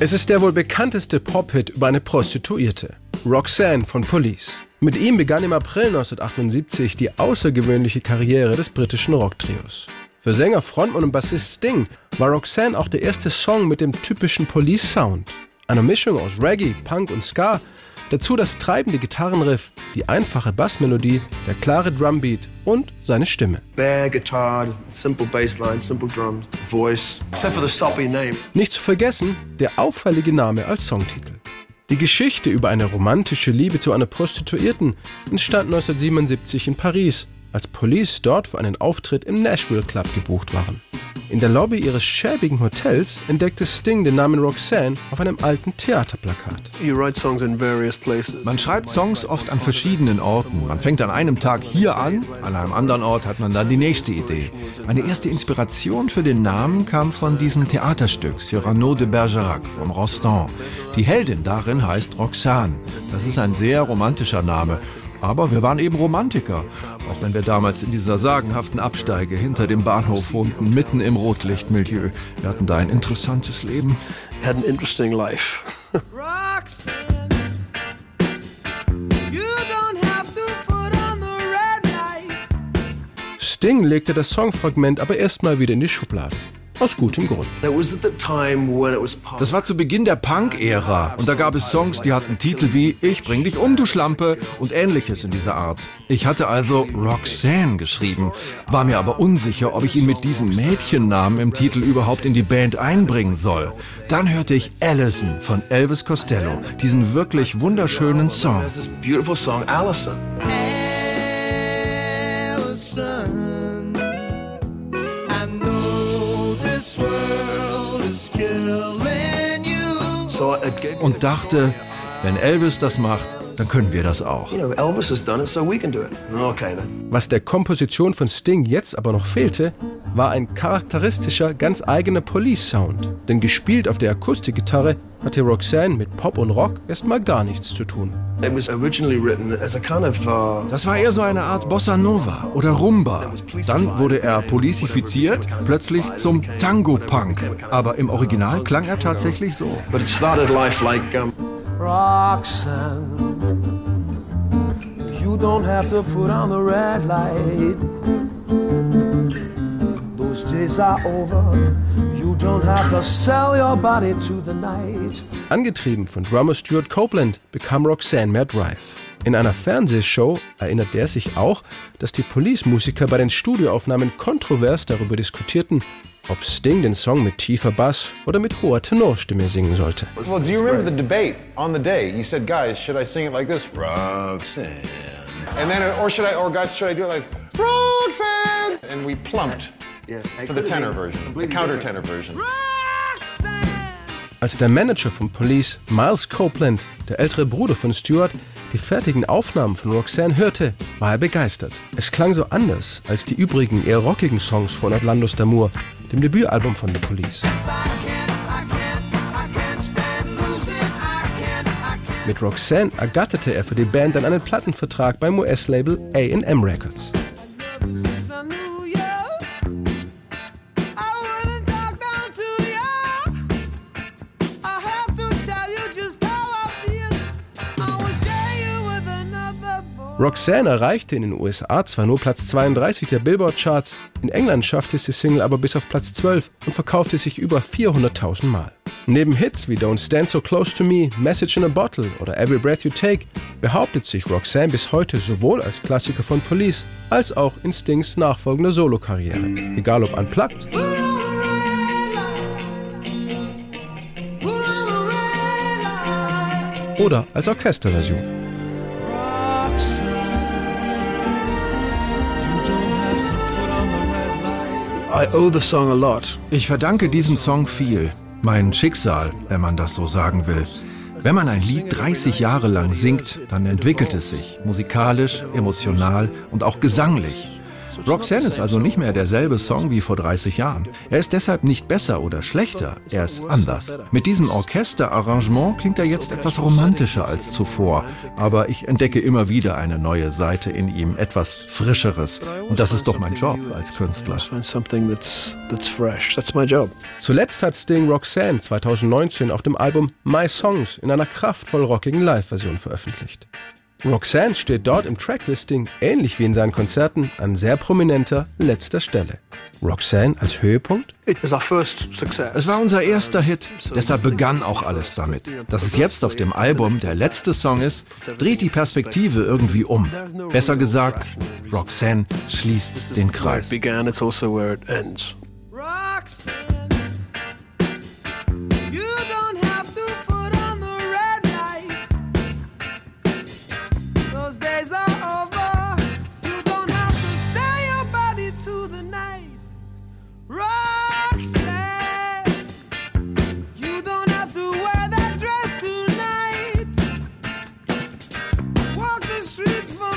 Es ist der wohl bekannteste Pop-Hit über eine Prostituierte, Roxanne von Police. Mit ihm begann im April 1978 die außergewöhnliche Karriere des britischen Rocktrios. Für Sänger, Frontmann und Bassist Sting war Roxanne auch der erste Song mit dem typischen Police-Sound. Einer Mischung aus Reggae, Punk und Ska, dazu das treibende Gitarrenriff, die einfache Bassmelodie, der klare Drumbeat und seine Stimme. Bare guitar, simple bassline, simple drums, voice, except for the soppy name. Nicht zu vergessen, der auffällige Name als Songtitel. Die Geschichte über eine romantische Liebe zu einer Prostituierten entstand 1977 in Paris, als Police dort für einen Auftritt im Nashville Club gebucht waren. In der Lobby ihres schäbigen Hotels entdeckte Sting den Namen Roxanne auf einem alten Theaterplakat. Man schreibt Songs oft an verschiedenen Orten. Man fängt an einem Tag hier an, an einem anderen Ort hat man dann die nächste Idee. Meine erste Inspiration für den Namen kam von diesem Theaterstück Cyrano de Bergerac von Rostand. Die Heldin darin heißt Roxane. Das ist ein sehr romantischer Name. Aber wir waren eben Romantiker, auch wenn wir damals in dieser sagenhaften Absteige hinter dem Bahnhof wohnten, mitten im Rotlichtmilieu. Wir hatten da ein interessantes Leben. Had an interesting life. Sting legte das Songfragment aber erstmal wieder in die Schublade. Aus gutem Grund. Das war zu Beginn der Punk-Ära und da gab es Songs, die hatten Titel wie Ich bring dich um, du Schlampe und ähnliches in dieser Art. Ich hatte also Roxanne geschrieben, war mir aber unsicher, ob ich ihn mit diesem Mädchennamen im Titel überhaupt in die Band einbringen soll. Dann hörte ich Allison von Elvis Costello, diesen wirklich wunderschönen Song. Beautiful song, Allison. Und dachte, wenn Elvis das macht, dann können wir das auch. Was der Komposition von Sting jetzt aber noch fehlte, war ein charakteristischer, ganz eigener Police-Sound. Denn gespielt auf der Akustikgitarre hatte Roxanne mit Pop und Rock erstmal gar nichts zu tun. Uh, Das war eher so eine Art Bossa Nova oder Rumba. Dann wurde er policifiziert, plötzlich zum Tango-Punk. Aber im Original klang er tatsächlich so. But it started life like um, Roxanne, you don't have to put on the red light. Days are over. You don't have to sell your body to the night. Angetrieben von Drummer Stuart Copeland bekam Roxanne mehr Drive. In einer Fernsehshow erinnert der sich auch, dass die Police-Musiker bei den Studioaufnahmen kontrovers darüber diskutierten, ob Sting den Song mit tiefer Bass oder mit hoher Tenorstimme singen sollte. Well, do you remember the debate on the day? You said, guys, should I sing it like this? Roxanne. And then, or should I, or guys, should I do it like Roxanne? And we plumped for the tenor version, the counter tenor version. Als der Manager von Police, Miles Copeland, der ältere Bruder von Stuart, die fertigen Aufnahmen von Roxanne hörte, war er begeistert. Es klang so anders als die übrigen eher rockigen Songs von Orlando's D'Amour, dem Debütalbum von The Police. Mit Roxanne ergatterte er für die Band dann einen Plattenvertrag beim US-Label A&M Records. Roxanne erreichte in den USA zwar nur Platz 32 der Billboard-Charts, in England schaffte es die Single aber bis auf Platz 12 und verkaufte sich über 400.000 Mal. Neben Hits wie Don't Stand So Close to Me, Message in a Bottle oder Every Breath You Take behauptet sich Roxanne bis heute sowohl als Klassiker von Police als auch in Stings nachfolgender Solokarriere. Egal ob unplugged oder als Orchesterversion. Ich verdanke diesem Song viel. Mein Schicksal, wenn man das so sagen will. Wenn man ein Lied 30 Jahre lang singt, dann entwickelt es sich musikalisch, emotional und auch gesanglich. Roxanne ist also nicht mehr derselbe Song wie vor 30 Jahren. Er ist deshalb nicht besser oder schlechter, er ist anders. Mit diesem Orchesterarrangement klingt er jetzt etwas romantischer als zuvor, aber ich entdecke immer wieder eine neue Seite in ihm, etwas Frischeres. Und das ist doch mein Job als Künstler. Zuletzt hat Sting Roxanne 2019 auf dem Album My Songs in einer kraftvoll rockigen Live-Version veröffentlicht. Roxanne steht dort im Tracklisting, ähnlich wie in seinen Konzerten, an sehr prominenter letzter Stelle. Roxanne als Höhepunkt? Es war unser erster Hit, deshalb begann auch alles damit. Dass es jetzt auf dem Album der letzte Song ist, dreht die Perspektive irgendwie um. Besser gesagt, Roxanne schließt den Kreis. Roxanne! treats